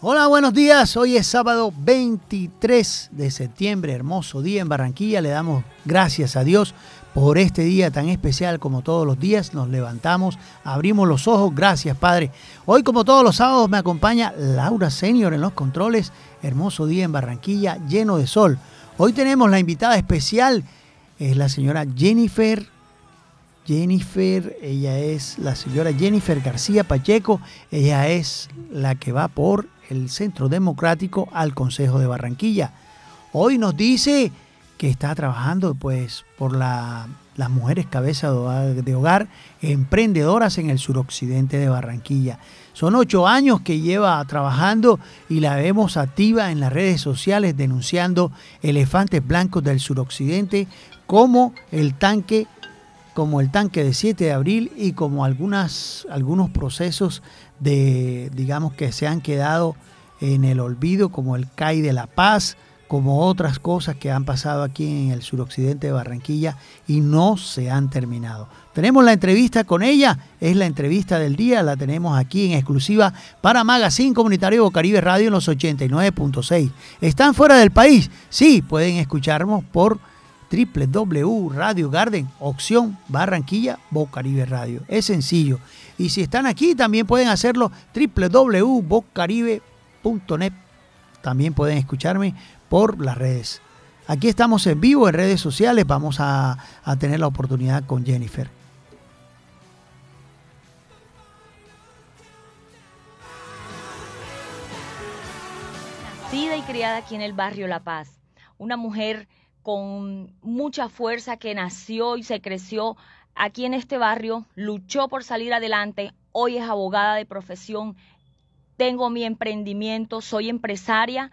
Hola, buenos días. Hoy es sábado 23 de septiembre, hermoso día en Barranquilla. Le damos gracias a Dios por este día tan especial como todos los días. Nos levantamos, abrimos los ojos. Gracias, Padre. Hoy, como todos los sábados, me acompaña Laura Senior en los controles. Hermoso día en Barranquilla, lleno de sol. Hoy tenemos la invitada especial, es la señora Jennifer. Jennifer, ella es la señora Jennifer García Pacheco. Ella es la que va por el Centro Democrático al Consejo de Barranquilla. Hoy nos dice que está trabajando pues por la, las mujeres cabeza de hogar emprendedoras en el suroccidente de Barranquilla. Son ocho años que lleva trabajando y la vemos activa en las redes sociales denunciando elefantes blancos del suroccidente como el tanque como el tanque de 7 de abril y como algunas, algunos procesos de, digamos, que se han quedado en el olvido, como el CAI de La Paz, como otras cosas que han pasado aquí en el suroccidente de Barranquilla y no se han terminado. Tenemos la entrevista con ella, es la entrevista del día, la tenemos aquí en exclusiva para Magazine Comunitario Caribe Radio en los 89.6. ¿Están fuera del país? Sí, pueden escucharnos por www Radio Garden, opción Barranquilla, Bocaribe Radio. Es sencillo. Y si están aquí, también pueden hacerlo www.bocaribe.net. También pueden escucharme por las redes. Aquí estamos en vivo en redes sociales. Vamos a, a tener la oportunidad con Jennifer. Nacida y criada aquí en el barrio La Paz. Una mujer con mucha fuerza que nació y se creció aquí en este barrio, luchó por salir adelante, hoy es abogada de profesión, tengo mi emprendimiento, soy empresaria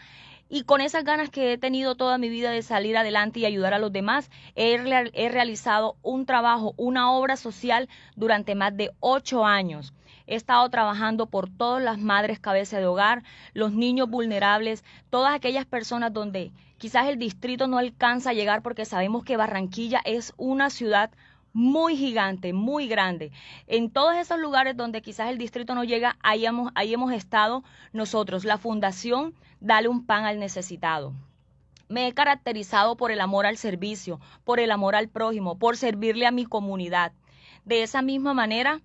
y con esas ganas que he tenido toda mi vida de salir adelante y ayudar a los demás, he, realizado un trabajo, una obra social durante más de ocho años. He estado trabajando por todas las madres cabeza de hogar, los niños vulnerables, todas aquellas personas donde quizás el distrito no alcanza a llegar porque sabemos que Barranquilla es una ciudad muy gigante, muy grande. En todos esos lugares donde quizás el distrito no llega, ahí hemos, ahí hemos estado nosotros, la Fundación Dale un Pan al Necesitado. Me he caracterizado por el amor al servicio, por el amor al prójimo, por servirle a mi comunidad. De esa misma manera,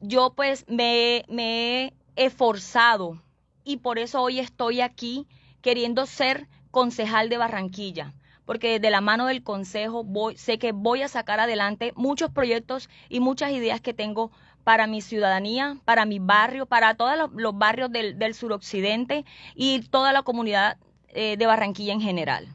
yo pues me, me he esforzado y por eso hoy estoy aquí queriendo ser concejal de Barranquilla porque desde la mano del Consejo voy, sé que voy a sacar adelante muchos proyectos y muchas ideas que tengo para mi ciudadanía, para mi barrio, para todos los, barrios del, suroccidente y toda la comunidad eh, de Barranquilla en general.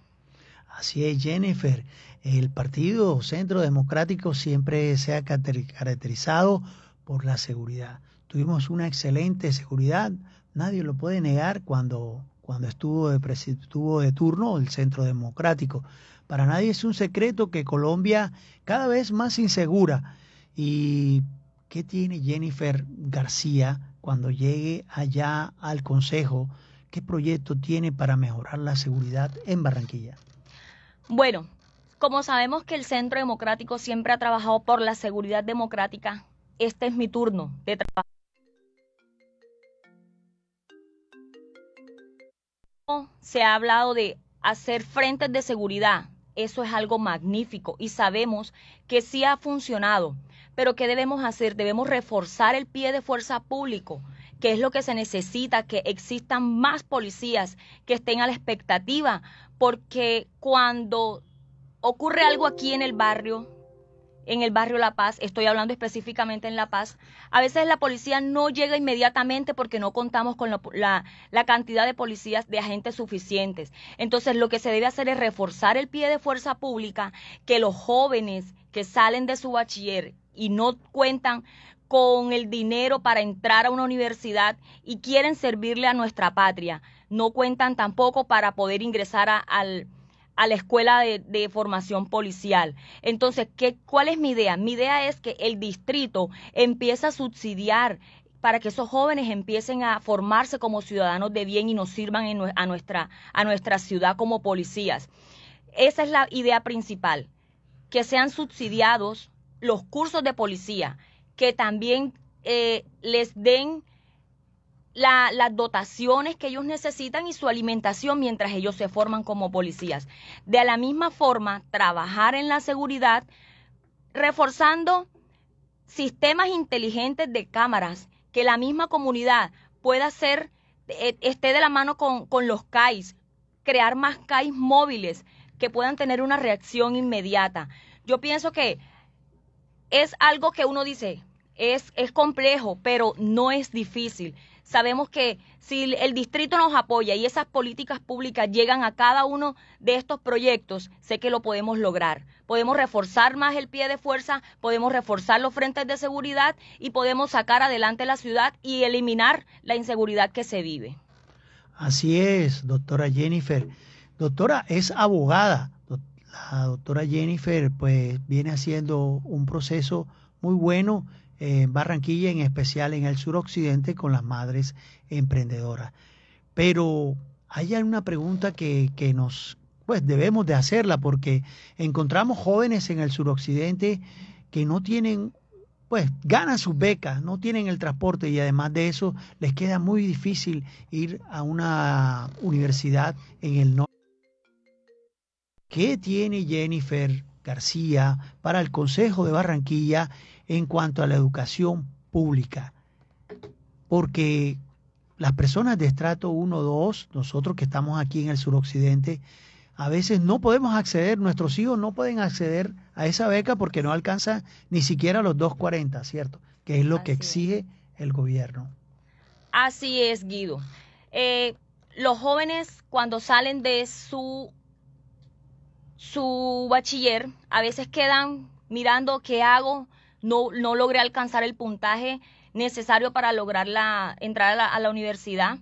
Así es, Jennifer. El Partido Centro Democrático siempre se ha caracterizado por la seguridad. Tuvimos una excelente seguridad, nadie lo puede negar cuando cuando estuvo de, de turno el Centro Democrático. Para nadie es un secreto que Colombia cada vez más insegura. ¿Y qué tiene Jennifer García cuando llegue allá al Consejo? ¿Qué proyecto tiene para mejorar la seguridad en Barranquilla? Bueno, como sabemos que el Centro Democrático siempre ha trabajado por la seguridad democrática, este es mi turno de trabajar se ha hablado de hacer frentes de seguridad. Eso es algo magnífico y sabemos que sí ha funcionado. Pero ¿qué debemos hacer? Debemos reforzar el pie de fuerza público, que es lo que se necesita, que existan más policías que estén a la expectativa, porque cuando ocurre algo aquí en el barrio, en el barrio La Paz, estoy hablando específicamente en La Paz, a veces la policía no llega inmediatamente porque no contamos con la, la, cantidad de policías, de agentes suficientes. Entonces lo que se debe hacer es reforzar el pie de fuerza pública, que los jóvenes que salen de su bachiller y no cuentan con el dinero para entrar a una universidad y quieren servirle a nuestra patria, no cuentan tampoco para poder ingresar al a la escuela de, formación policial. Entonces, ¿qué, ¿cuál es mi idea? Mi idea es que el distrito empiece a subsidiar para que esos jóvenes empiecen a formarse como ciudadanos de bien y nos sirvan a, nuestra, a nuestra ciudad como policías. Esa es la idea principal, que sean subsidiados los cursos de policía, que también eh, les den las dotaciones que ellos necesitan y su alimentación mientras ellos se forman como policías. De la misma forma, trabajar en la seguridad reforzando sistemas inteligentes de cámaras que la misma comunidad pueda ser, eh, esté de la mano con, con los CAIs, crear más CAIs móviles que puedan tener una reacción inmediata. Yo pienso que es algo que uno dice, es, es complejo, pero no es difícil. Sabemos que si el distrito nos apoya y esas políticas públicas llegan a cada uno de estos proyectos, sé que lo podemos lograr. Podemos reforzar más el pie de fuerza, podemos reforzar los frentes de seguridad y podemos sacar adelante la ciudad y eliminar la inseguridad que se vive. Así es, doctora Jennifer. Doctora, es abogada. La doctora Jennifer pues viene haciendo un proceso muy bueno en Barranquilla, en especial en el suroccidente, con las madres emprendedoras. Pero hay una pregunta que, que nos, pues debemos de hacerla, porque encontramos jóvenes en el suroccidente que no tienen, pues ganan sus becas, no tienen el transporte y además de eso les queda muy difícil ir a una universidad en el norte. ¿Qué tiene Jennifer García para el Consejo de Barranquilla en cuanto a la educación pública. Porque las personas de estrato 1, 2, nosotros que estamos aquí en el suroccidente, a veces no podemos acceder, nuestros hijos no pueden acceder a esa beca porque no alcanza ni siquiera los 240, ¿cierto? Que es lo que exige el gobierno. Así es, Guido. Eh, los jóvenes cuando salen de su, su bachiller, a veces quedan mirando qué hago, no, no logré alcanzar el puntaje necesario para lograr la, entrar a la, universidad.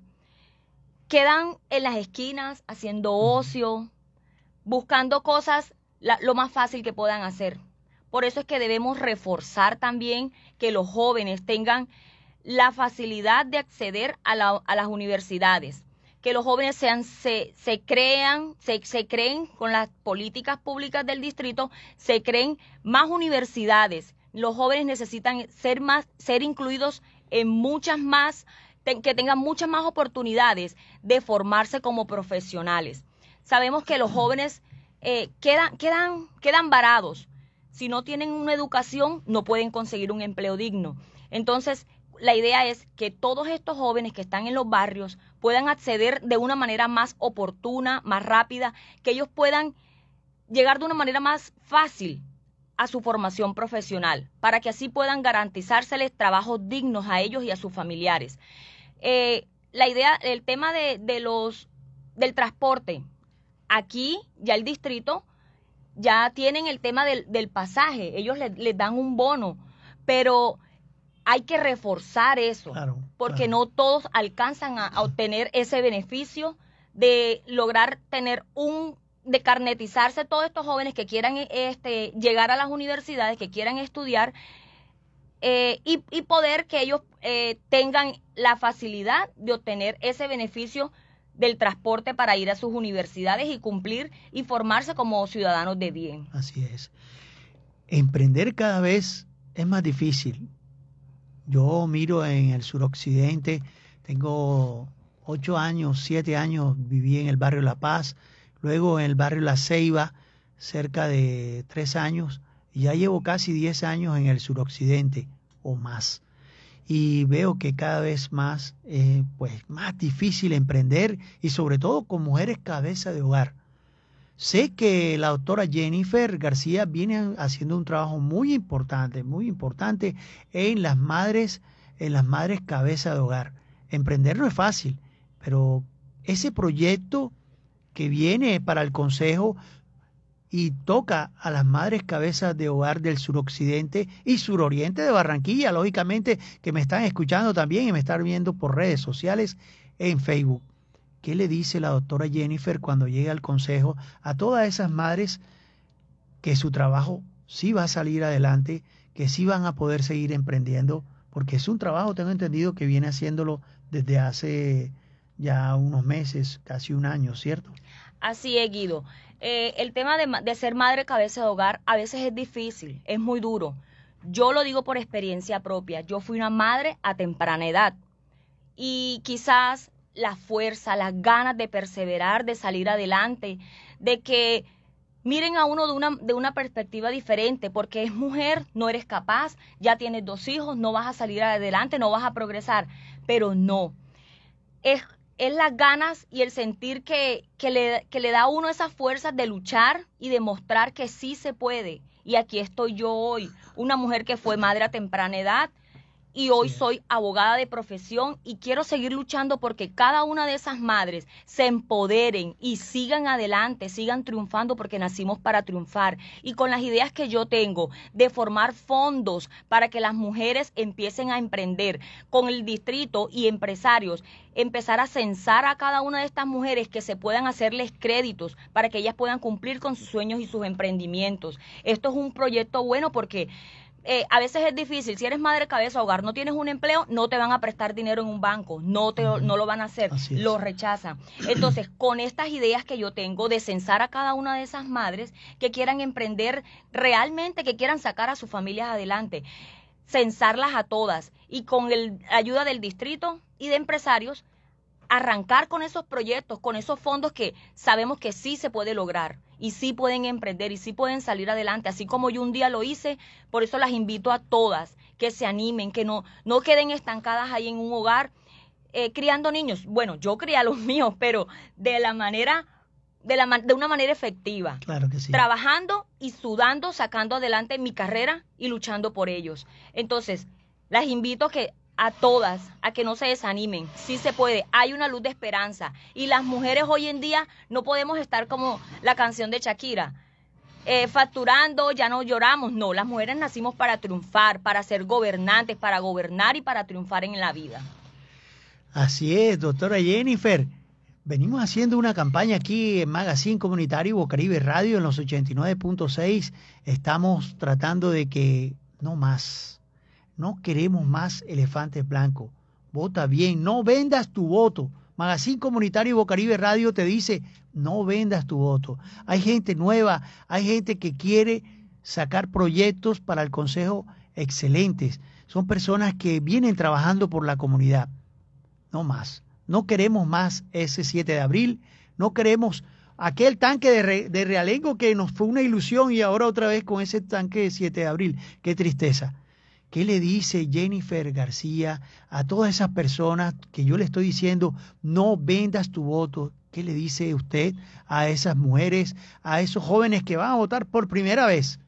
Quedan en las esquinas haciendo ocio, buscando cosas lo más fácil que puedan hacer. Por eso es que debemos reforzar también que los jóvenes tengan la facilidad de acceder a, las universidades, que los jóvenes sean, se, se crean, se, se creen con las políticas públicas del distrito, se creen más universidades, los jóvenes necesitan ser más, ser incluidos en muchas más, que tengan muchas más oportunidades de formarse como profesionales. Sabemos que los jóvenes eh, quedan, quedan, quedan varados. Si no tienen una educación, no pueden conseguir un empleo digno. Entonces, la idea es que todos estos jóvenes que están en los barrios puedan acceder de una manera más oportuna, más rápida, que ellos puedan llegar de una manera más fácil a su formación profesional, para que así puedan garantizárseles trabajos dignos a ellos y a sus familiares. Eh, la idea, el tema de, los del transporte, aquí ya el distrito ya tienen el tema del, pasaje, ellos les, dan un bono, pero hay que reforzar eso, porque no todos alcanzan a obtener ese beneficio de lograr tener un de carnetizarse todos estos jóvenes que quieran este, llegar a las universidades, que quieran estudiar eh, y, poder que ellos eh, tengan la facilidad de obtener ese beneficio del transporte para ir a sus universidades y cumplir y formarse como ciudadanos de bien. Así es. Emprender cada vez es más difícil. Yo miro en el suroccidente, tengo ocho años, siete años, viví en el barrio La Paz, luego en el barrio La Ceiba, cerca de tres años, ya llevo casi diez años en el suroccidente o más. Y veo que cada vez más, eh, pues, más difícil emprender y sobre todo con mujeres cabeza de hogar. Sé que la doctora Jennifer García viene haciendo un trabajo muy importante, muy importante en las madres, en las madres cabeza de hogar. Emprender no es fácil, pero ese proyecto que viene para el Consejo y toca a las madres cabezas de hogar del suroccidente y suroriente de Barranquilla, lógicamente, que me están escuchando también y me están viendo por redes sociales en Facebook. ¿Qué le dice la doctora Jennifer cuando llega al Consejo a todas esas madres que su trabajo sí va a salir adelante, que sí van a poder seguir emprendiendo? Porque es un trabajo, tengo entendido, que viene haciéndolo desde hace ya unos meses, casi un año, ¿cierto? Así es, Guido. Eh, el tema de, ser madre cabeza de hogar a veces es difícil, es muy duro. Yo lo digo por experiencia propia. Yo fui una madre a temprana edad y quizás la fuerza, las ganas de perseverar, de salir adelante, de que miren a uno de una, de una perspectiva diferente, porque es mujer, no eres capaz, ya tienes dos hijos, no vas a salir adelante, no vas a progresar, pero no. Es, es las ganas y el sentir que, que, le, que le da a uno esas fuerzas de luchar y demostrar que sí se puede. Y aquí estoy yo hoy, una mujer que fue madre a temprana edad, y hoy soy abogada de profesión y quiero seguir luchando porque cada una de esas madres se empoderen y sigan adelante, sigan triunfando porque nacimos para triunfar. Y con las ideas que yo tengo de formar fondos para que las mujeres empiecen a emprender con el distrito y empresarios, empezar a censar a cada una de estas mujeres que se puedan hacerles créditos para que ellas puedan cumplir con sus sueños y sus emprendimientos. Esto es un proyecto bueno porque eh, a veces es difícil. Si eres madre cabeza hogar, no tienes un empleo, no te van a prestar dinero en un banco, no, te, no lo van a hacer, lo rechazan. Entonces, con estas ideas que yo tengo de censar a cada una de esas madres que quieran emprender realmente, que quieran sacar a sus familias adelante, censarlas a todas y con la ayuda del distrito y de empresarios, arrancar con esos proyectos, con esos fondos que sabemos que sí se puede lograr y sí pueden emprender y sí pueden salir adelante, así como yo un día lo hice, por eso las invito a todas que se animen, que no, no queden estancadas ahí en un hogar eh, criando niños. Bueno, yo crié a los míos, pero de la manera, de, la, de una manera efectiva. Claro que sí. Trabajando y sudando, sacando adelante mi carrera y luchando por ellos. Entonces, las invito a que a todas a que no se desanimen. Sí se puede, hay una luz de esperanza. Y las mujeres hoy en día no podemos estar como la canción de Shakira. Eh, facturando, ya no lloramos. No, las mujeres nacimos para triunfar, para ser gobernantes, para gobernar y para triunfar en la vida. Así es, doctora Jennifer. Venimos haciendo una campaña aquí en Magazine Comunitario Bocaribe Radio en los 89.6. Estamos tratando de que no más no queremos más elefantes blancos. Vota bien, no vendas tu voto. Magazine Comunitario Bocaribe Radio te dice, no vendas tu voto. Hay gente nueva, hay gente que quiere sacar proyectos para el Consejo excelentes. Son personas que vienen trabajando por la comunidad. No más. No queremos más ese 7 de abril. No queremos aquel tanque de, de Realengo que nos fue una ilusión y ahora otra vez con ese tanque de 7 de abril. Qué tristeza. ¿Qué le dice Jennifer García a todas esas personas que yo le estoy diciendo, no vendas tu voto? ¿Qué le dice usted a esas mujeres, a esos jóvenes que van a votar por primera vez?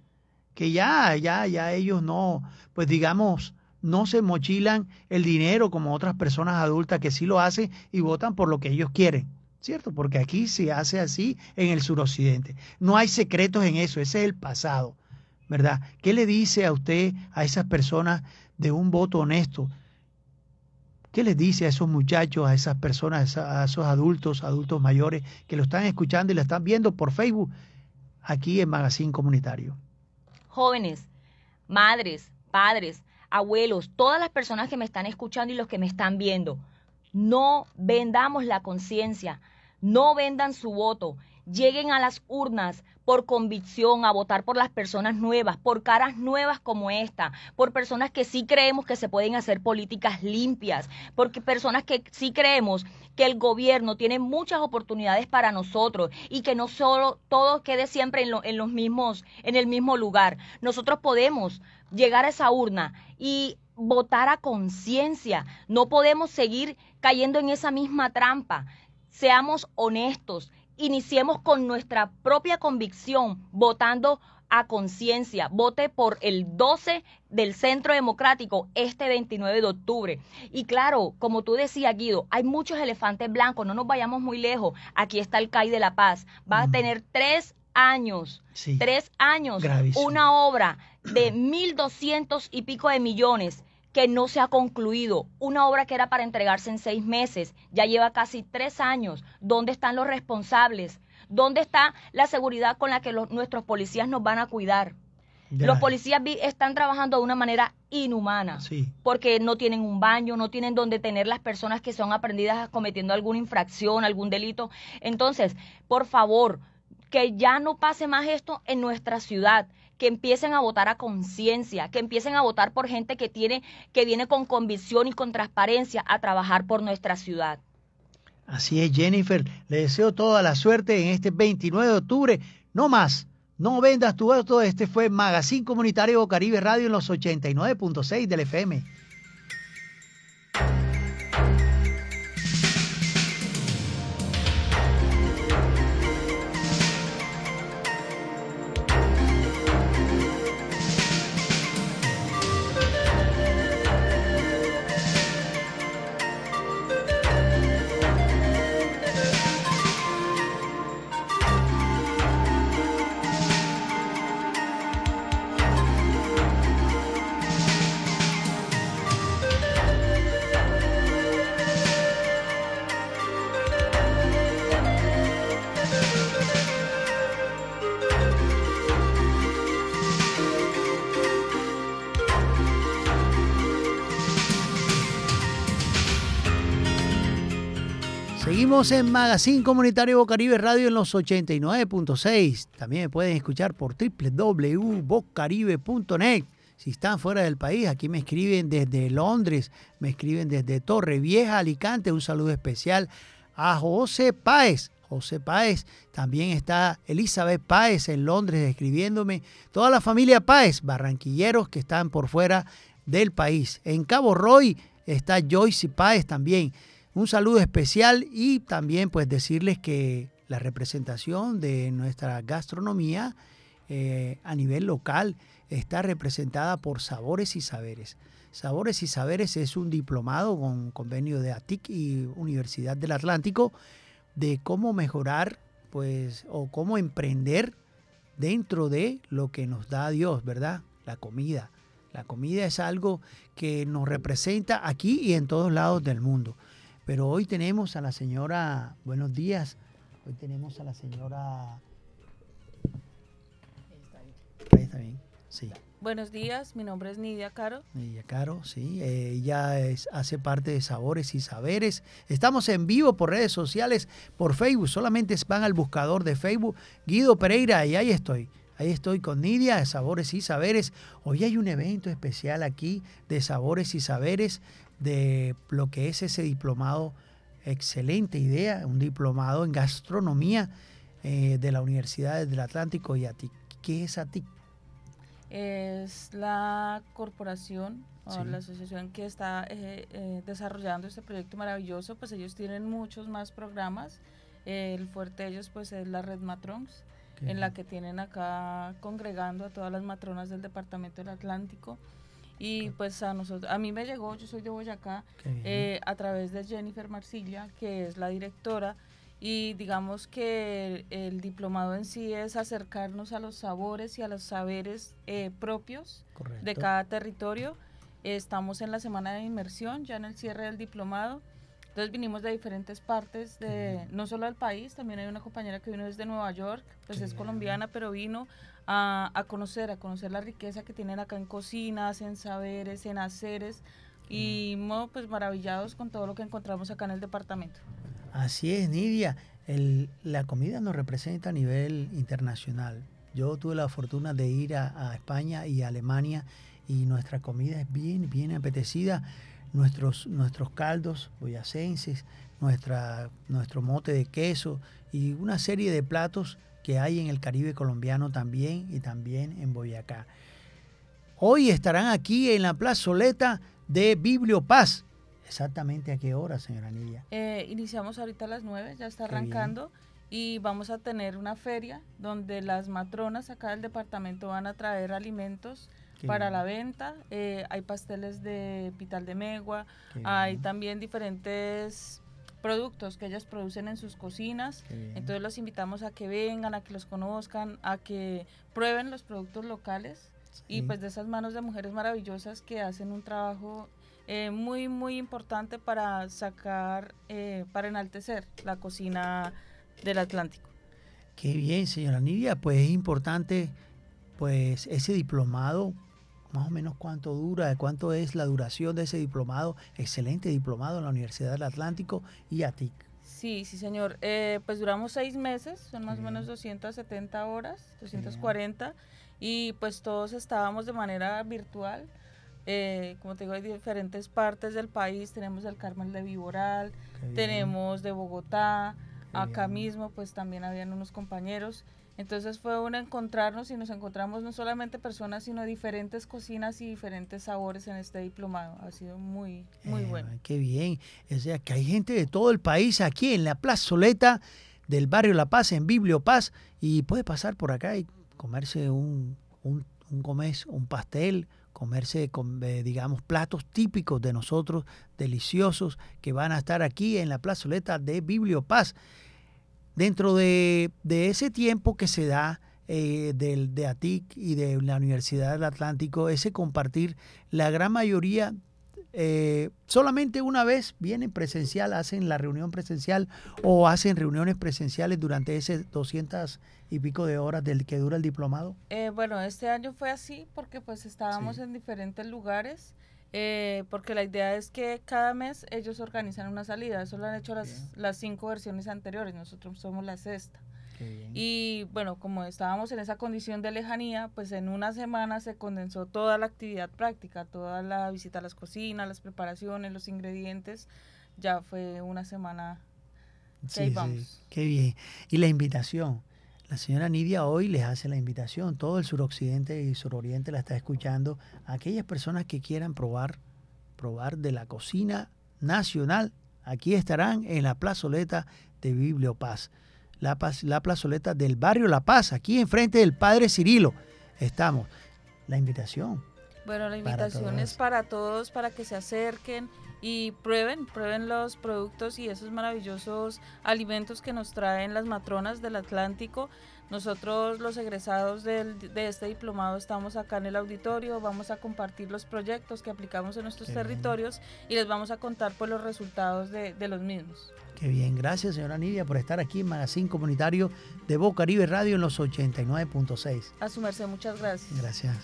Que ya, ya, ya ellos no, pues digamos, no se mochilan el dinero como otras personas adultas que sí lo hacen y votan por lo que ellos quieren. ¿Cierto? Porque aquí se hace así en el suroccidente. No hay secretos en eso, ese es el pasado. ¿Verdad? ¿Qué le dice a usted a esas personas de un voto honesto? ¿Qué les dice a esos muchachos, a esas personas, a esos adultos, adultos mayores que lo están escuchando y lo están viendo por Facebook aquí en Magazine Comunitario? Jóvenes, madres, padres, abuelos, todas las personas que me están escuchando y los que me están viendo, no vendamos la conciencia, no vendan su voto lleguen a las urnas por convicción a votar por las personas nuevas, por caras nuevas como esta, por personas que sí creemos que se pueden hacer políticas limpias, porque personas que sí creemos que el gobierno tiene muchas oportunidades para nosotros y que no solo todo quede siempre en, en los mismos, en el mismo lugar. Nosotros podemos llegar a esa urna y votar a conciencia. No podemos seguir cayendo en esa misma trampa. Seamos honestos, iniciemos con nuestra propia convicción, votando a conciencia. Vote por el 12 del Centro Democrático este 29 de octubre. Y claro, como tú decías, Guido, hay muchos elefantes blancos, no nos vayamos muy lejos. Aquí está el CAI de La Paz. Va a tener tres años, tres años, una obra de mil doscientos y pico de millones que no se ha concluido. Una obra que era para entregarse en seis meses, ya lleva casi tres años. ¿Dónde están los responsables? ¿Dónde está la seguridad con la que nuestros policías nos van a cuidar? Los policías están trabajando de una manera inhumana, porque no tienen un baño, no tienen donde tener las personas que son aprendidas cometiendo alguna infracción, algún delito. Entonces, por favor, que ya no pase más esto en nuestra ciudad, que empiecen a votar a conciencia, que empiecen a votar por gente que tiene que viene con convicción y con transparencia a trabajar por nuestra ciudad. Así es, Jennifer. Le deseo toda la suerte en este 29 de octubre. No más. No vendas tu voto. Este fue Magazine Comunitario Caribe Radio en los 89.6 del FM. Seguimos en Magazine Comunitario Bocaribe Radio en los 89.6. También me pueden escuchar por www.bocaribe.net. Si están fuera del país, aquí me escriben desde Londres, me escriben desde Torre Vieja, Alicante. Un saludo especial a José Páez. José Páez, también está Elizabeth Páez en Londres escribiéndome. Toda la familia Páez, barranquilleros que están por fuera del país. En Cabo Roy está Joyce Páez también un saludo especial y también pues decirles que la representación de nuestra gastronomía eh, a nivel local está representada por Sabores y Saberes. Sabores y Saberes es un diplomado con convenio de ATIC y Universidad del Atlántico de cómo mejorar pues o cómo emprender dentro de lo que nos da Dios, ¿verdad? La comida. La comida es algo que nos representa aquí y en todos lados del mundo. Pero hoy tenemos a la señora, buenos días, hoy tenemos a la señora... Ahí está bien, sí. Buenos días, mi nombre es Nidia Caro. Nidia Caro, sí. Eh, ella es, hace parte de Sabores y Saberes. Estamos en vivo por redes sociales, por Facebook. Solamente van al buscador de Facebook, Guido Pereira, y ahí estoy. Ahí estoy con Nidia de Sabores y Saberes. Hoy hay un evento especial aquí de Sabores y Saberes de lo que es ese diplomado, excelente idea, un diplomado en gastronomía eh, de la Universidad del Atlántico y ATIC. ¿Qué es ATIC? Es la corporación o la asociación que está eh, eh, desarrollando este proyecto maravilloso, pues ellos tienen muchos más programas. el fuerte de ellos pues es la red Matrons, en la que tienen acá congregando a todas las matronas del Departamento del Atlántico y pues a nosotros, a mí me llegó, yo soy de Boyacá, eh, a través de Jennifer Marcilla, que es la directora, y digamos que el, diplomado en sí es acercarnos a los sabores y a los saberes eh, propios de cada territorio. Estamos en la semana de inmersión, ya en el cierre del diplomado. Entonces vinimos de diferentes partes, de no solo del país, también hay una compañera que vino desde Nueva York, pues es colombiana, pero vino a, conocer, a conocer la riqueza que tienen acá en cocinas, en saberes, en haceres y pues maravillados con todo lo que encontramos acá en el departamento. Así es, Nidia. El, la comida nos representa a nivel internacional. Yo tuve la fortuna de ir a, España y a Alemania y nuestra comida es bien, bien apetecida. Nuestros, nuestros caldos boyacenses, nuestra, nuestro mote de queso y una serie de platos que hay en el Caribe colombiano también y también en Boyacá. Hoy estarán aquí en la plazoleta de Bibliopaz. ¿Exactamente a qué hora, señora Nidia? Eh, iniciamos ahorita a las 9, ya está arrancando y vamos a tener una feria donde las matronas acá del departamento van a traer alimentos para la venta. Eh, hay pasteles de pital de megua, hay también diferentes productos que ellas producen en sus cocinas. Entonces los invitamos a que vengan, a que los conozcan, a que prueben los productos locales y pues de esas manos de mujeres maravillosas que hacen un trabajo eh, muy, muy importante para sacar, eh, para enaltecer la cocina del Atlántico. Qué bien, señora Nidia, pues es importante pues ese diplomado más o menos cuánto dura, cuánto es la duración de ese diplomado, excelente diplomado en la Universidad del Atlántico y ATIC. Sí, sí, señor. Eh, pues duramos seis meses, son más o menos 270 horas, 240, y pues todos estábamos de manera virtual. Eh, como te digo, hay diferentes partes del país, tenemos el Carmel de Viboral, tenemos de Bogotá, acá mismo pues también habían unos compañeros. Entonces fue un encontrarnos y nos encontramos no solamente personas, sino diferentes cocinas y diferentes sabores en este diplomado. Ha sido muy, muy eh, bueno. Qué bien. O sea, que hay gente de todo el país aquí en la plazoleta del barrio La Paz, en Biblio Paz, y puede pasar por acá y comerse un, un, un un pastel, comerse, eh, digamos, platos típicos de nosotros, deliciosos, que van a estar aquí en la plazoleta de Biblio Paz dentro de, ese tiempo que se da eh, del, de ATIC y de la Universidad del Atlántico, ese compartir, la gran mayoría eh, solamente una vez vienen presencial, hacen la reunión presencial o hacen reuniones presenciales durante ese 200 y pico de horas del que dura el diplomado? Eh, bueno, este año fue así porque pues estábamos en diferentes lugares. Eh, porque la idea es que cada mes ellos organizan una salida. Eso lo han hecho las, las cinco versiones anteriores. Nosotros somos la sexta. Y bueno, como estábamos en esa condición de lejanía, pues en una semana se condensó toda la actividad práctica, toda la visita a las cocinas, las preparaciones, los ingredientes. Ya fue una semana sí, vamos. qué bien. Y la invitación. La señora Nidia hoy les hace la invitación, todo el suroccidente y suroriente la está escuchando, aquellas personas que quieran probar, probar de la cocina nacional, aquí estarán en la plazoleta de Bibliopaz, la, la plazoleta del barrio La Paz, aquí enfrente del Padre Cirilo. Estamos. La invitación. Bueno, la invitación es para todos, para que se acerquen, y prueben, prueben los productos y esos maravillosos alimentos que nos traen las matronas del Atlántico. Nosotros los egresados de este diplomado estamos acá en el auditorio, vamos a compartir los proyectos que aplicamos en nuestros territorios y les vamos a contar pues, los resultados de, de, los mismos. Qué bien, gracias señora Nidia por estar aquí en Magazine Comunitario de Boca Caribe Radio en los 89.6. A su merced, muchas gracias. Gracias.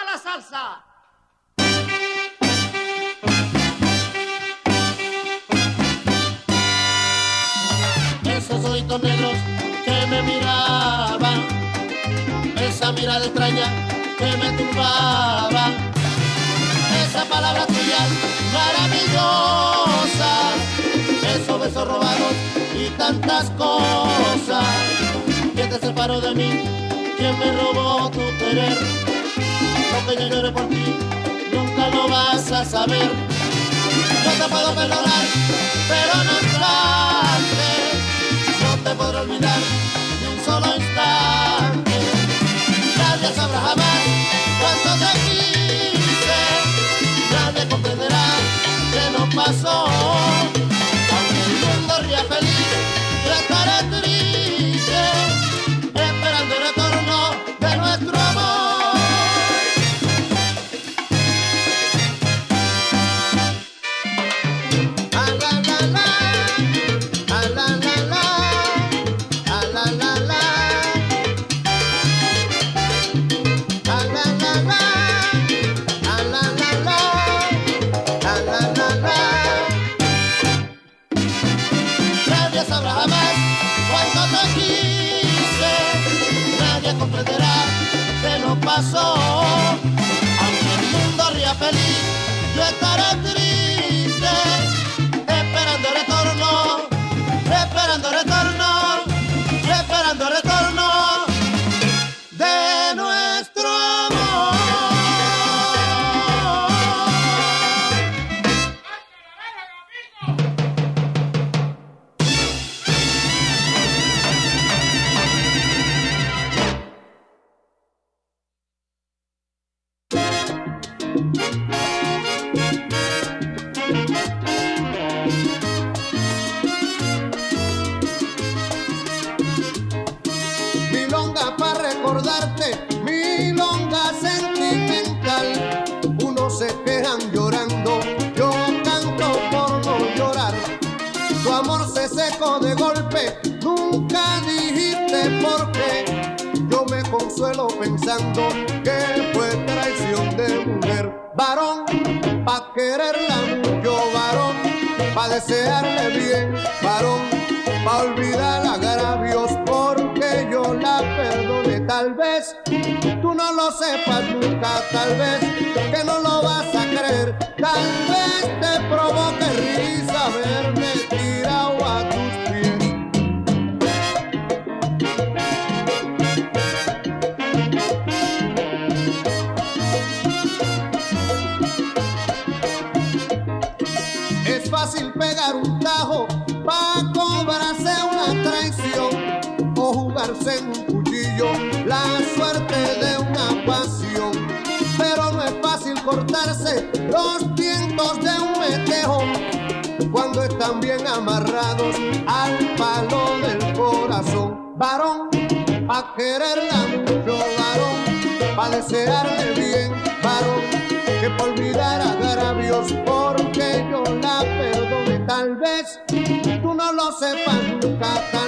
A la salsa! Esos ojitos negros que me miraban, esa mirada extraña que me turbaba, esa palabra tuya maravillosa esos besos robados y tantas cosas. ¿Quién te separó de mí? ¿Quién me robó tu querer? Lo yo lloré por ti, nunca lo vas a saber. No te puedo perdonar, pero no instante. No te podré olvidar ni un solo instante. Nadie sabrá jamás cuánto te quise. Nadie comprenderá que no pasó. Porque yo la perdone. Tal vez tú no lo sepas nunca.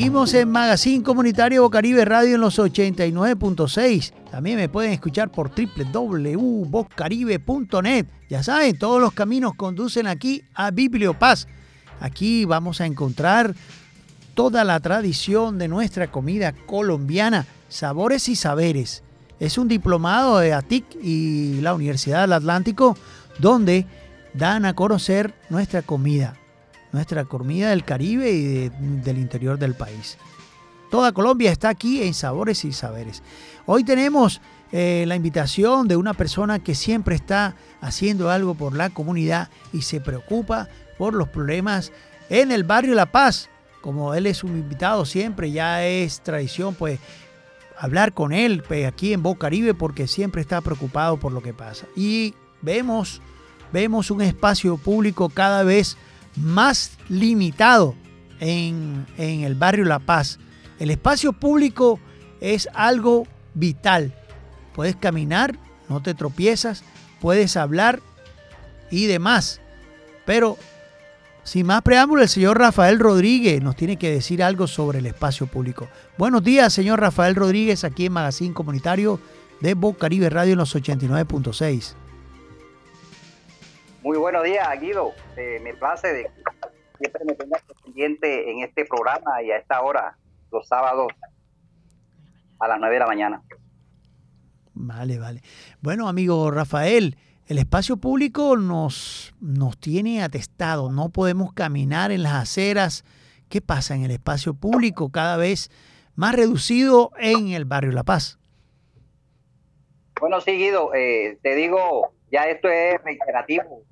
Seguimos en Magazine Comunitario Bocaribe Radio en los 89.6. También me pueden escuchar por www.bocaribe.net. Ya saben, todos los caminos conducen aquí a Bibliopaz. Aquí vamos a encontrar toda la tradición de nuestra comida colombiana, sabores y saberes. Es un diplomado de ATIC y la Universidad del Atlántico donde dan a conocer nuestra comida, nuestra comida del Caribe y del interior del país. Toda Colombia está aquí en Sabores y Saberes. Hoy tenemos eh, la invitación de una persona que siempre está haciendo algo por la comunidad y se preocupa por los problemas en el barrio La Paz. Como él es un invitado siempre, ya es tradición pues hablar con él pues, aquí en Caribe porque siempre está preocupado por lo que pasa. Y vemos, vemos un espacio público cada vez más limitado en, en el barrio La Paz. El espacio público es algo vital. Puedes caminar, no te tropiezas, puedes hablar y demás. Pero sin más preámbulo, el señor Rafael Rodríguez nos tiene que decir algo sobre el espacio público. Buenos días, señor Rafael Rodríguez, aquí en Magazine Comunitario de Caribe Radio en los 89.6. Muy buenos días, Guido. Eh, me place de que siempre me tengas pendiente en este programa y a esta hora, los sábados, a las 9 de la mañana. Vale, vale. Bueno, amigo Rafael, el espacio público nos, nos tiene atestado, no podemos caminar en las aceras. ¿Qué pasa en el espacio público cada vez más reducido en el barrio La Paz? Bueno, sí, Guido, eh, te digo, ya esto es reiterativo,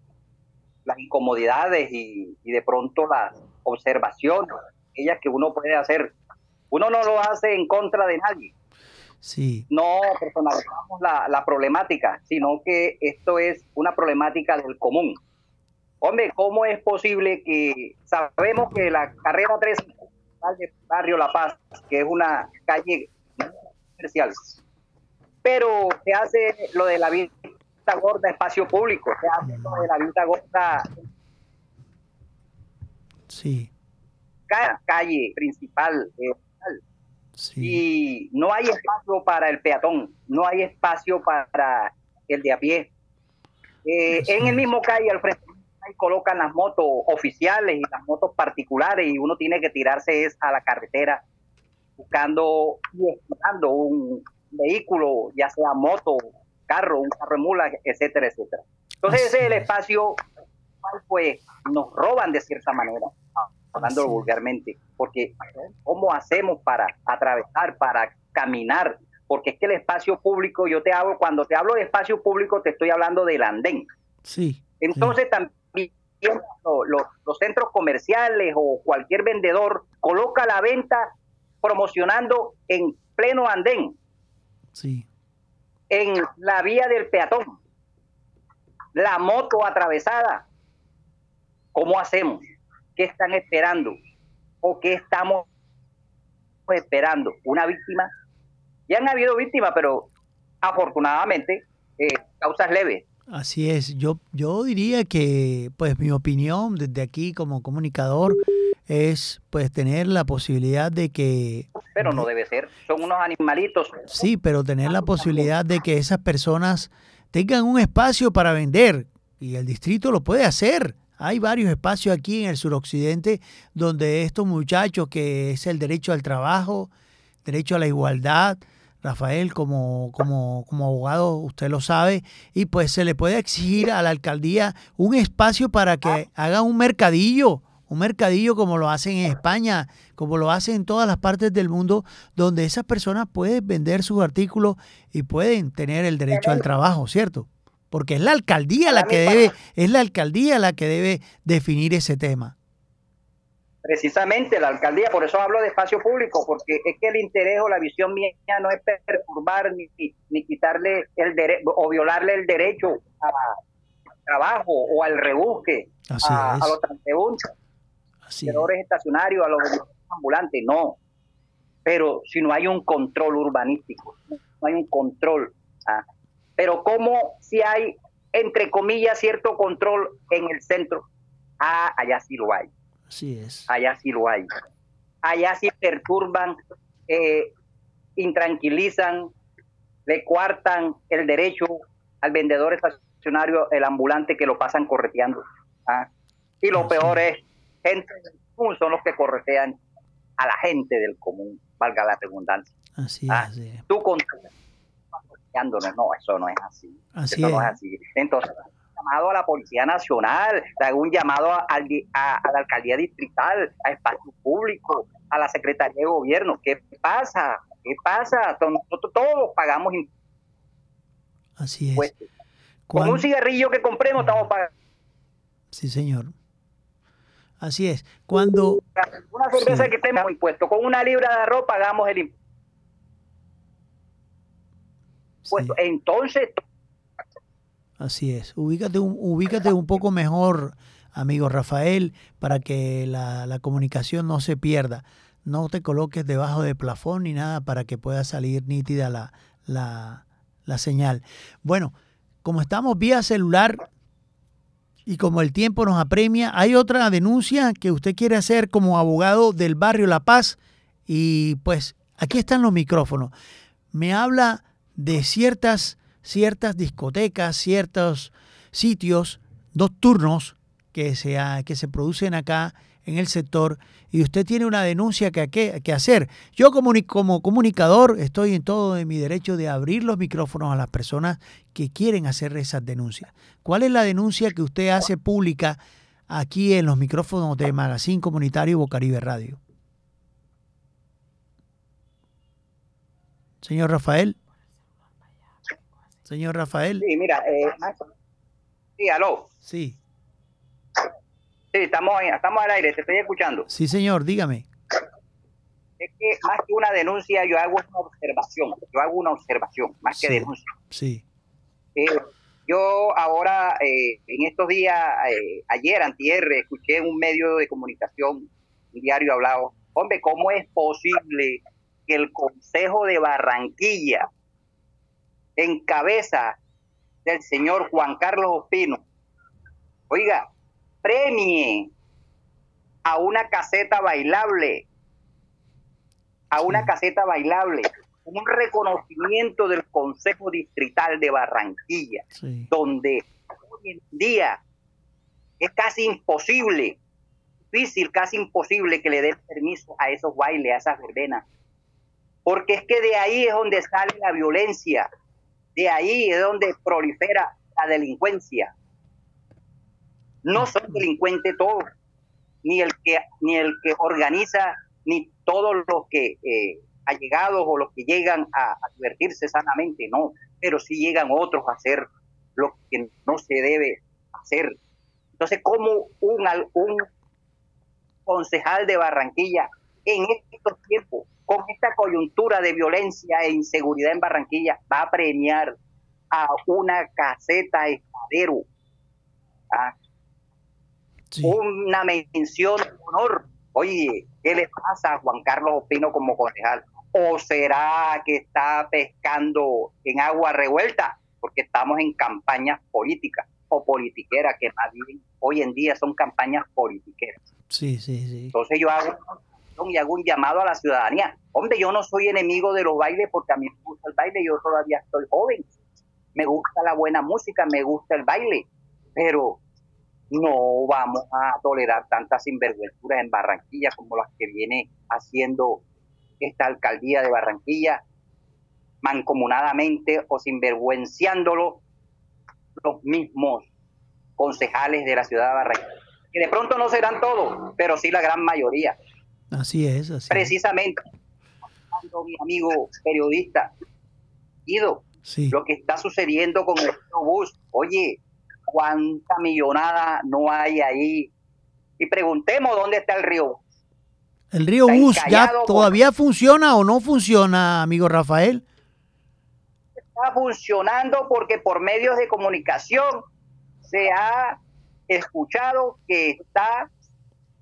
las incomodidades y, y de pronto las observaciones, ellas que uno puede hacer. Uno no lo hace en contra de nadie, no personalizamos la, problemática, sino que esto es una problemática del común. Hombre, ¿cómo es posible que sabemos que la carrera 3 de Barrio La Paz, que es una calle comercial, pero se hace lo de la vista gorda espacio público, se hace de la vista gorda sí. calle principal, eh, y no hay espacio para el peatón, no hay espacio para el de a pie. Eh, en el mismo calle al frente colocan las motos oficiales y las motos particulares y uno tiene que tirarse es a la carretera buscando y esperando un vehículo, ya sea moto, carro, un carro de mula, etcétera, etcétera. Entonces ese es el espacio pues nos roban de cierta manera hablando vulgarmente, porque ¿cómo hacemos para atravesar, para caminar? Porque es que el espacio público, yo te hablo, cuando te hablo de espacio público, te estoy hablando del andén. Sí. Entonces también los, los centros comerciales o cualquier vendedor coloca la venta promocionando en pleno andén. Sí. En la vía del peatón. La moto atravesada. ¿Cómo hacemos? ¿Qué están esperando? ¿O qué estamos esperando? ¿Una víctima? Ya han habido víctimas, pero afortunadamente eh, causas leves. Así es, yo, yo diría que, pues mi opinión desde aquí como comunicador es pues tener la posibilidad de que... Pero no debe ser, son unos animalitos. Sí, pero tener la posibilidad de que esas personas tengan un espacio para vender y el distrito lo puede hacer. Hay varios espacios aquí en el suroccidente donde estos muchachos, que es el derecho al trabajo, derecho a la igualdad, Rafael, como, como, como abogado, usted lo sabe, y pues se le puede exigir a la alcaldía un espacio para que haga un mercadillo, un mercadillo como lo hacen en España, como lo hacen en todas las partes del mundo, donde esas personas pueden vender sus artículos y pueden tener el derecho al trabajo, ¿cierto? porque es la alcaldía la que debe, es la alcaldía la que debe definir ese tema. Precisamente la alcaldía, por eso hablo de espacio público, porque es que el interés o la visión mía no es perturbar ni, ni quitarle el derecho o violarle el derecho al trabajo o al rebusque a, los transeúntes, a estacionarios, a los ambulantes, no. Pero si no hay un control urbanístico, no hay un control ¿ah? pero como si hay, entre comillas, cierto control en el centro, ah, allá sí lo hay. Así es. Allá sí lo hay. allá sí perturban, eh, intranquilizan, le cuartan el derecho al vendedor estacionario, el ambulante que lo pasan correteando. ¿ah? Y lo peor es, gente del común son los que corretean a la gente del común, valga la redundancia. Así ¿ah? es. es. Tú con no, eso no es así. Así eso no es. es así. Entonces, llamado a la Policía Nacional, un llamado a, a- a la Alcaldía Distrital, a Espacio Público, a la Secretaría de Gobierno. ¿Qué pasa? ¿Qué pasa? Nosotros todos pagamos Así es. impuestos. Cuan- Con un cigarrillo que compremos estamos pagando. Sí, señor. Así es. Cuando Una cerveza Sí. que estemos impuesto. Con una libra de arroz pagamos el impuesto. sí, Entonces, así es. Ubícate un, ubícate un poco mejor, amigo Rafael, para que la, la comunicación no se pierda. No te coloques debajo de plafón ni nada para que pueda salir nítida la, la, la señal. Bueno, como estamos vía celular y como el tiempo nos apremia, hay otra denuncia que usted quiere hacer como abogado del barrio La Paz y pues aquí están los micrófonos. Me habla de ciertas, ciertas discotecas, ciertos sitios nocturnos que se, que se producen acá en el sector y usted tiene una denuncia que, que, que hacer. Yo comuni- como comunicador estoy en todo en mi derecho de abrir los micrófonos a las personas que quieren hacer esas denuncias. ¿Cuál es la denuncia que usted hace pública aquí en los micrófonos de Magazine Comunitario Bocaribe Radio? Señor Rafael. Señor Rafael. sí, mira, eh, sí, aló. Sí, Sí, estamos, ahí, estamos al aire, te estoy escuchando. sí, señor, dígame. Es que más que una denuncia, yo hago una observación. Yo hago una observación, más que denuncia. Sí, Eh, yo ahora, eh, en estos días, eh, ayer, antier, escuché en un medio de comunicación, un diario hablado, hombre, ¿cómo es posible que el Consejo de Barranquilla, en cabeza del señor Juan Carlos Ospino, oiga, premie a una caseta bailable, a una caseta bailable, un reconocimiento del Consejo Distrital de Barranquilla, sí, donde hoy en día es casi imposible, difícil, casi imposible que le den permiso a esos bailes, a esas verbenas. Porque es que de ahí es donde sale la violencia, de ahí es donde prolifera la delincuencia. No son delincuentes todos, ni el que, ni el que organiza, ni todos los que eh, allegados o los que llegan a, a divertirse sanamente, no, pero sí llegan otros a hacer lo que no se debe hacer. Entonces, como un, un concejal de Barranquilla en estos tiempos, con esta coyuntura de violencia e inseguridad en Barranquilla, va a premiar a una caseta espadero, ¿ah? Sí. una mención de honor. Oye, ¿qué le pasa a Juan Carlos Opino como concejal? ¿O será que está pescando en agua revuelta? Porque estamos en campañas políticas o politiqueras, que más bien hoy en día son campañas politiqueras. Sí, sí, sí. Entonces yo hago y hago un llamado a la ciudadanía. Hombre, yo no soy enemigo de los bailes porque a mí me gusta el baile, yo todavía estoy joven. Me gusta la buena música, me gusta el baile, pero no vamos a tolerar tantas sinvergüenzuras en Barranquilla como las que viene haciendo esta alcaldía de Barranquilla, mancomunadamente o sinvergüenciándolo los mismos concejales de la ciudad de Barranquilla. Que de pronto no serán todos, pero sí la gran mayoría. Así es, así es. Precisamente, mi amigo periodista, Ido, Sí, lo que está sucediendo con el bus, oye, cuánta millonada no hay ahí. Y preguntemos dónde está el río. el río Bus ya por- todavía funciona o no funciona, amigo Rafael. Está funcionando porque por medios de comunicación se ha escuchado que está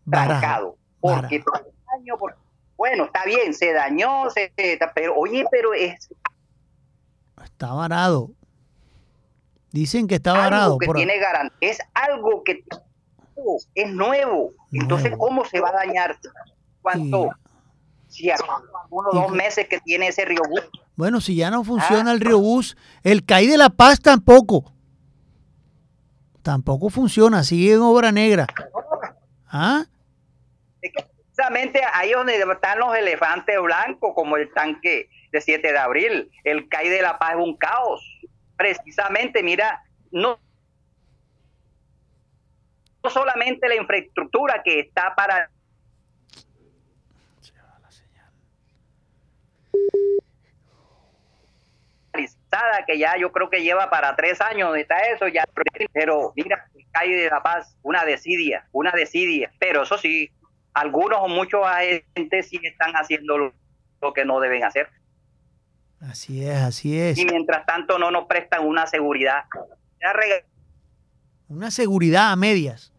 Barajo, trancado. Porque por el daño, por- bueno, está bien, se dañó, se- pero oye, pero es Está varado. Dicen que está varado. que por- tiene es algo que es nuevo. Entonces, Nuevo. ¿cómo se va a dañar? ¿Cuánto, Sí. Si hace unos dos meses que tiene ese río bus. Bueno, si ya no funciona el río bus, el CAI de La Paz tampoco. Tampoco funciona, sigue en obra negra. ¿Ah? Precisamente ahí donde están los elefantes blancos, como el tanque de 7 de abril. El CAI de La Paz es un caos. Precisamente, mira, no solamente la infraestructura que está para que ya yo creo que lleva para tres años está eso ya pero mira calle de la paz una desidia una desidia pero eso sí algunos o muchos agentes sí están haciendo lo, que no deben hacer así es así es y mientras tanto no nos prestan una seguridad una seguridad a medias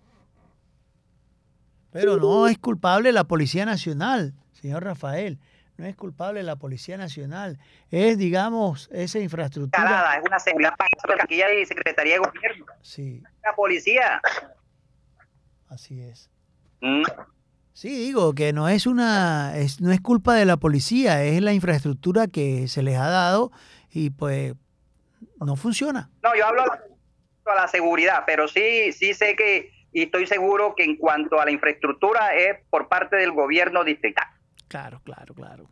pero no es culpable la Policía Nacional, señor Rafael. No es culpable la Policía Nacional. Es, digamos, esa infraestructura. es una seguridad para hay Secretaría de Gobierno. Sí. La policía. Así es. Mm. Sí, digo que no es una, es, no es culpa de la policía, es la infraestructura que se les ha dado y pues no funciona. No, yo hablo a la seguridad, pero sí, sí sé que y estoy seguro que en cuanto a la infraestructura es por parte del gobierno distrital. Claro, claro, claro.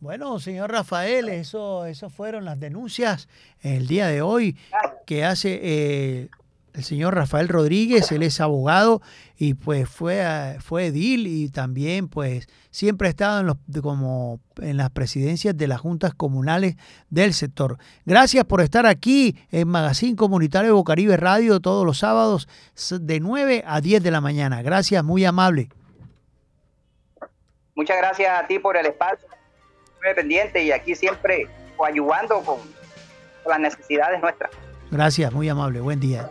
Bueno, señor Rafael, eso, eso fueron las denuncias el día de hoy que hace eh, el señor Rafael Rodríguez, él es abogado y pues fue, fue edil y también pues siempre ha estado en los, como en las presidencias de las juntas comunales del sector. Gracias por estar aquí en Magazine Comunitario Bocaribe Radio todos los sábados de 9 a 10 de la mañana. Gracias, muy amable. Muchas gracias a ti por el espacio, muy pendiente y aquí siempre ayudando con las necesidades nuestras. Gracias, muy amable. Buen día.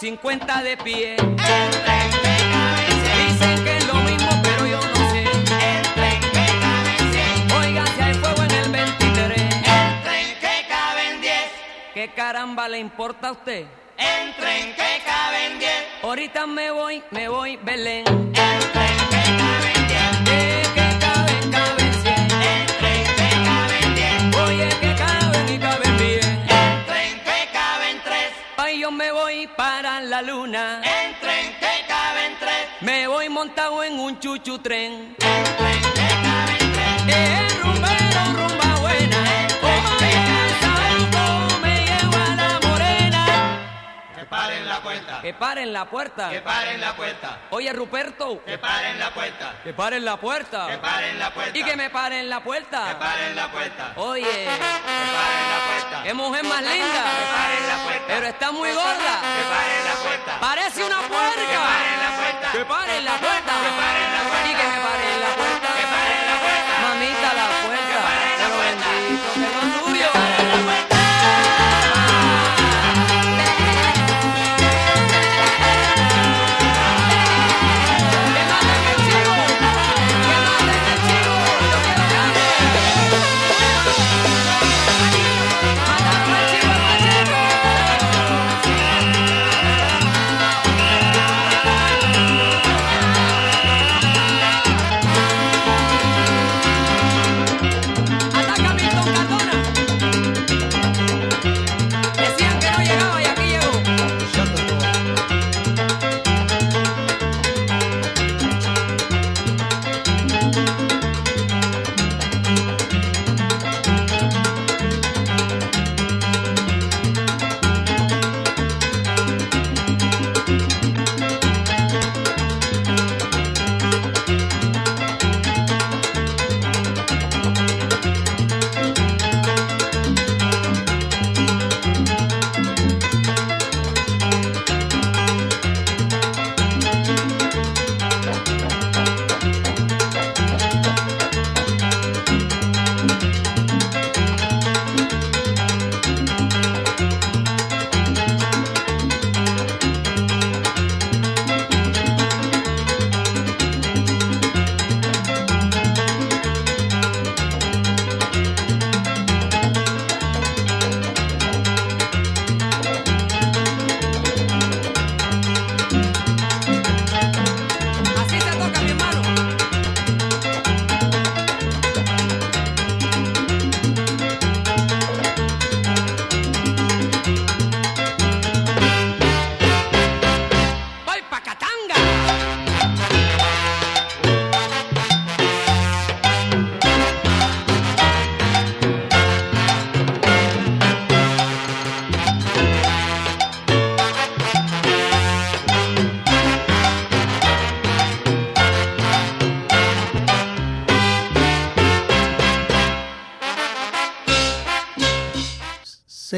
50 de pie. Que caben 100. Dicen que es lo mismo, pero yo no sé. Que caben 100. Oiga, si hay fuego en el 23. Entren que caben 10. ¿Qué caramba le importa a usted? Entren que caben 10. Ahorita me voy, me voy, Belén. Yo me voy para la luna. Entren que caben 3. Me voy montado en un chuchu tren. Entren que caben 3. Eh, la puerta. Que paren la puerta. Que paren la puerta. Oye, Ruperto. Que paren la puerta. Que paren la puerta. Que paren la puerta. Y que me paren la Que puerta. paren la puerta. Oye, Que paren la puerta. qué mujer más Que linda. paren la puerta. Pero está muy gorda. Que paren la puerta. Parece una Que paren puerca. la puerta. Que paren la puerta. Que paren la puerta.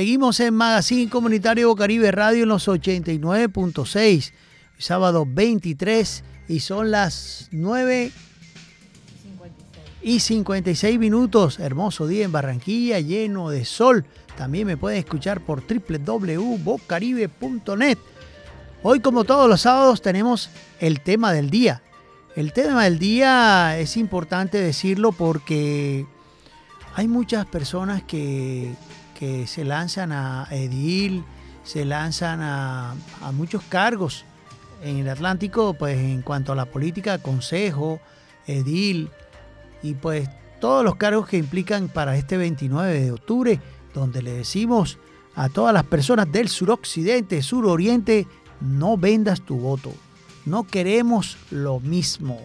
Seguimos en Magazine Comunitario Caribe Radio en los 89.6, sábado 23 y son las 9 y 56 minutos. Hermoso día en Barranquilla, lleno de sol. También me pueden escuchar por www.bocaribe.net. Hoy, como todos los sábados, tenemos el tema del día. El tema del día es importante decirlo porque hay muchas personas que, que se lanzan a edil, se lanzan a, muchos cargos en el Atlántico, pues en cuanto a la política, consejo, edil, y pues todos los cargos que implican para este 29 de octubre, donde le decimos a todas las personas del suroccidente, suroriente, no vendas tu voto. No queremos lo mismo.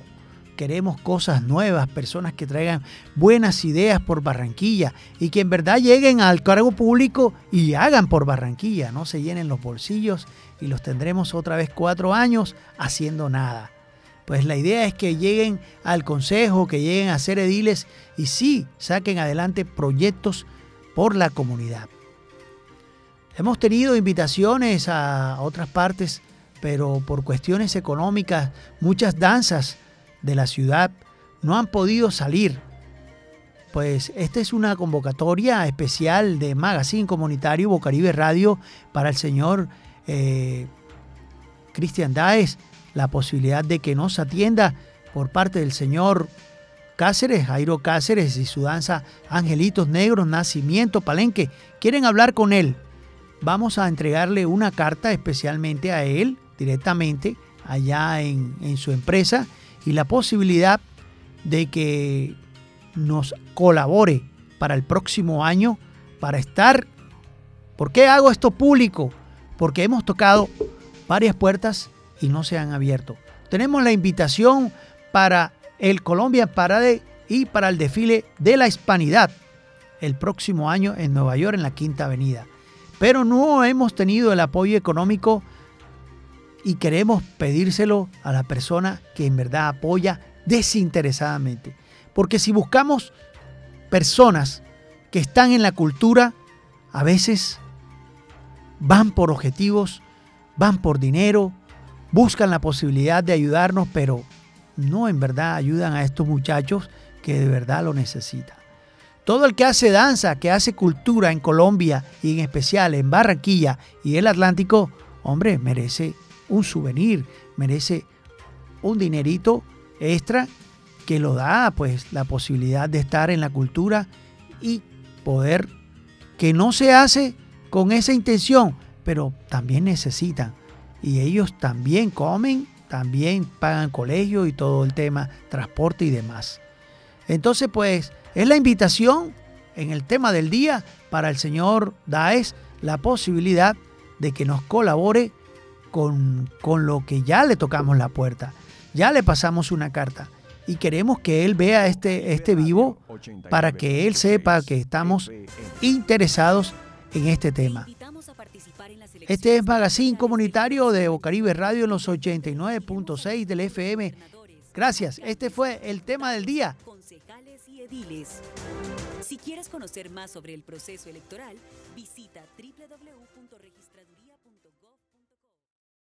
Queremos cosas nuevas, personas que traigan buenas ideas por Barranquilla y que en verdad lleguen al cargo público y hagan por Barranquilla, no se llenen los bolsillos y los tendremos otra vez cuatro años haciendo nada. Pues la idea es que lleguen al consejo, que lleguen a ser ediles y sí saquen adelante proyectos por la comunidad. Hemos tenido invitaciones a otras partes, pero por cuestiones económicas, muchas danzas de la ciudad no han podido salir. pues esta es una convocatoria especial de Magazine Comunitario Bocaribe Radio para el señor eh, Cristian Daes, la posibilidad de que nos atienda por parte del señor Cáceres, Jairo Cáceres y su danza Angelitos Negros, Nacimiento, Palenque. Quieren hablar con él. Vamos a entregarle una carta especialmente a él, directamente, allá en, en su empresa, y la posibilidad de que nos colabore para el próximo año, para estar... ¿Por qué hago esto público? Porque hemos tocado varias puertas y no se han abierto. Tenemos la invitación para el Colombia Parade y para el desfile de la Hispanidad el próximo año en Nueva York, en la Quinta Avenida. Pero no hemos tenido el apoyo económico y queremos pedírselo a la persona que en verdad apoya desinteresadamente. Porque si buscamos personas que están en la cultura, a veces van por objetivos, van por dinero, buscan la posibilidad de ayudarnos, pero no en verdad ayudan a estos muchachos que de verdad lo necesitan. Todo el que hace danza, que hace cultura en Colombia y en especial en Barranquilla y el Atlántico, hombre, merece un souvenir, merece un dinerito extra que lo da pues la posibilidad de estar en la cultura y poder que no se hace con esa intención, pero también necesitan y ellos también comen también pagan colegio y todo el tema, transporte y demás. Entonces, pues, es la invitación en el tema del día para el señor Daes la posibilidad de que nos colabore con, con lo que ya le tocamos la puerta. Ya le pasamos una carta y queremos que él vea este, este vivo para que él sepa que estamos interesados en este tema. Este es Magazine Comunitario de Bocaribe Radio en los 89.6 del FM. Gracias. Este fue el tema del día. Si quieres conocer más sobre el proceso electoral, visita www.registraduría